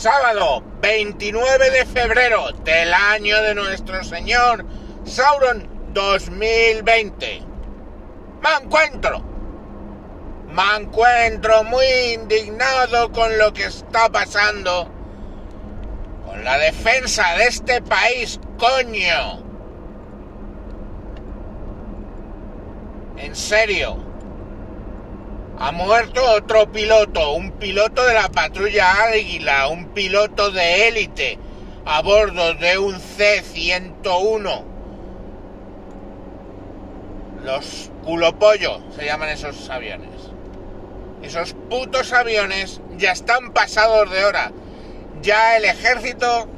Sábado 29 de febrero del año de nuestro Señor Sauron 2020. Me encuentro. Me encuentro muy indignado con lo que está pasando con la defensa de este país, coño. En serio. Ha muerto otro piloto, un piloto de la patrulla Águila, un piloto de élite, a bordo de un C-101. Los culopollo se llaman esos aviones. Esos putos aviones ya están pasados de hora. Ya el ejército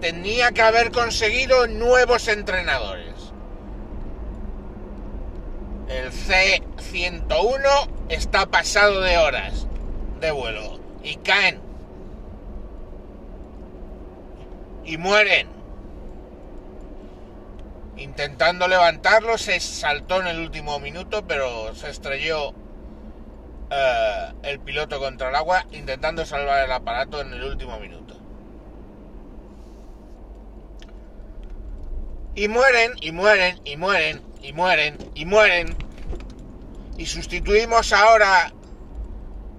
tenía que haber conseguido nuevos entrenadores. El C-101 está pasado de horas de vuelo y caen y mueren. Intentando levantarlo se saltó en el último minuto, pero se estrelló eh, el piloto contra el agua intentando salvar el aparato en el último minuto. Y mueren, y mueren, y mueren, y mueren, y mueren. Y sustituimos ahora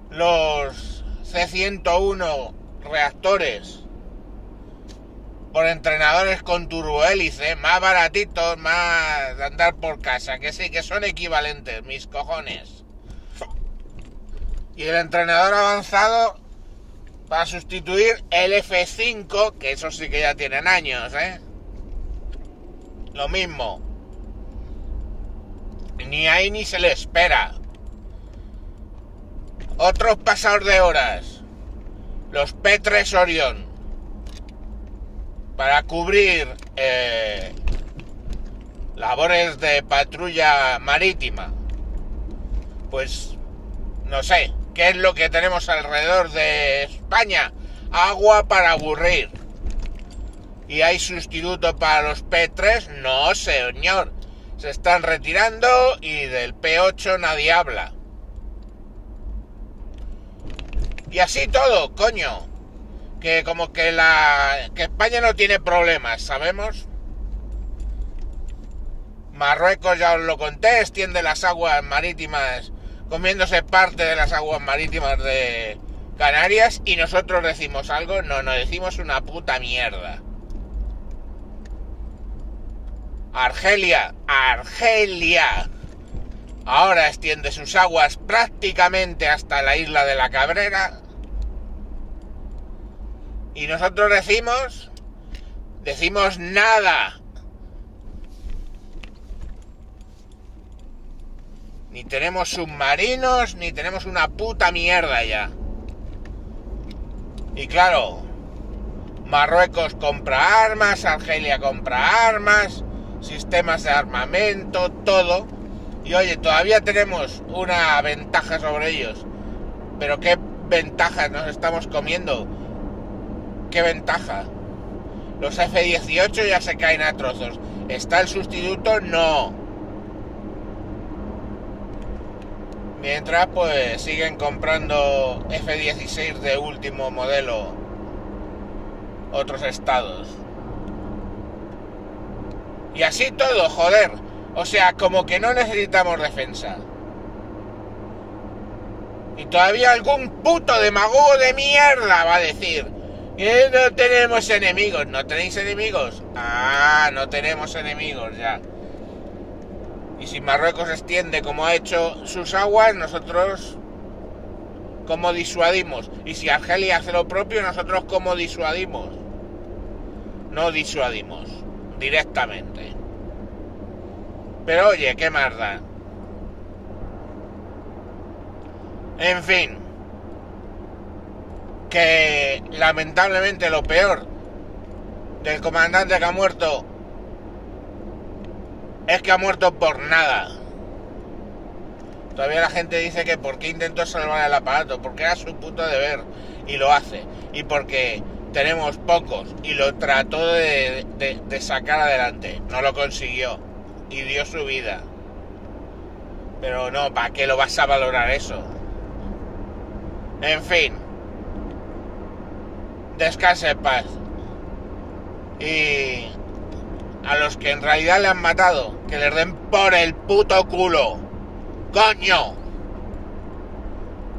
los C101 reactores por entrenadores con turbohélice, más baratitos, más de andar por casa, que sí, que son equivalentes, mis cojones. Y el entrenador avanzado para sustituir el F5, que eso sí que ya tienen años, ¿eh? Lo mismo. Ni hay ni se le espera. Otros pasadores de horas. Los P3 Orion. Para cubrir eh, labores de patrulla marítima. Pues no sé, ¿qué es lo que tenemos alrededor de España? Agua para aburrir. ¿Y hay sustituto para los P3? No, señor. Se están retirando y del P8 nadie habla. Y así todo, coño. Que como que la. que España no tiene problemas, ¿sabemos? Marruecos ya os lo conté, extiende las aguas marítimas, comiéndose parte de las aguas marítimas de Canarias, y nosotros decimos algo, no, no decimos una puta mierda. Argelia, Argelia. Ahora extiende sus aguas prácticamente hasta la isla de la Cabrera. Y nosotros decimos, decimos nada. Ni tenemos submarinos, ni tenemos una puta mierda ya. Y claro, Marruecos compra armas, Argelia compra armas, sistemas de armamento, todo. Y oye, todavía tenemos una ventaja sobre ellos. Pero ¿qué ventaja nos estamos comiendo? ¿Qué ventaja? Los F-18 ya se caen a trozos. ¿Está el sustituto? No. Mientras pues siguen comprando F-16 de último modelo otros estados. Y así todo, joder. O sea, como que no necesitamos defensa. Y todavía algún puto demagogo de mierda va a decir que no tenemos enemigos. ¿No tenéis enemigos? Ah, no tenemos enemigos ya. Y si Marruecos extiende como ha hecho sus aguas, nosotros como disuadimos. Y si Argelia hace lo propio, nosotros como disuadimos. No disuadimos directamente. Pero oye, qué más da. En fin, que lamentablemente lo peor del comandante que ha muerto es que ha muerto por nada. Todavía la gente dice que porque intentó salvar el aparato, porque era su puto deber y lo hace. Y porque tenemos pocos y lo trató de, sacar adelante. No lo consiguió y dio su vida. Pero no, ¿para qué lo vas a valorar eso? En fin. descanse en paz. Y a los que en realidad le han matado, que les den por el puto culo. Coño.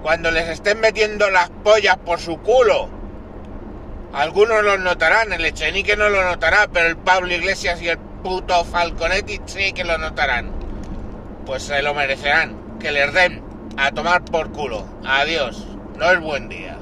Cuando les estén metiendo las pollas por su culo. Algunos los notarán, el Echenique no lo notará, pero el Pablo Iglesias y el puto Falconetti sí que lo notarán. Pues se lo merecerán. Que les den a tomar por culo. Adiós. No es buen día.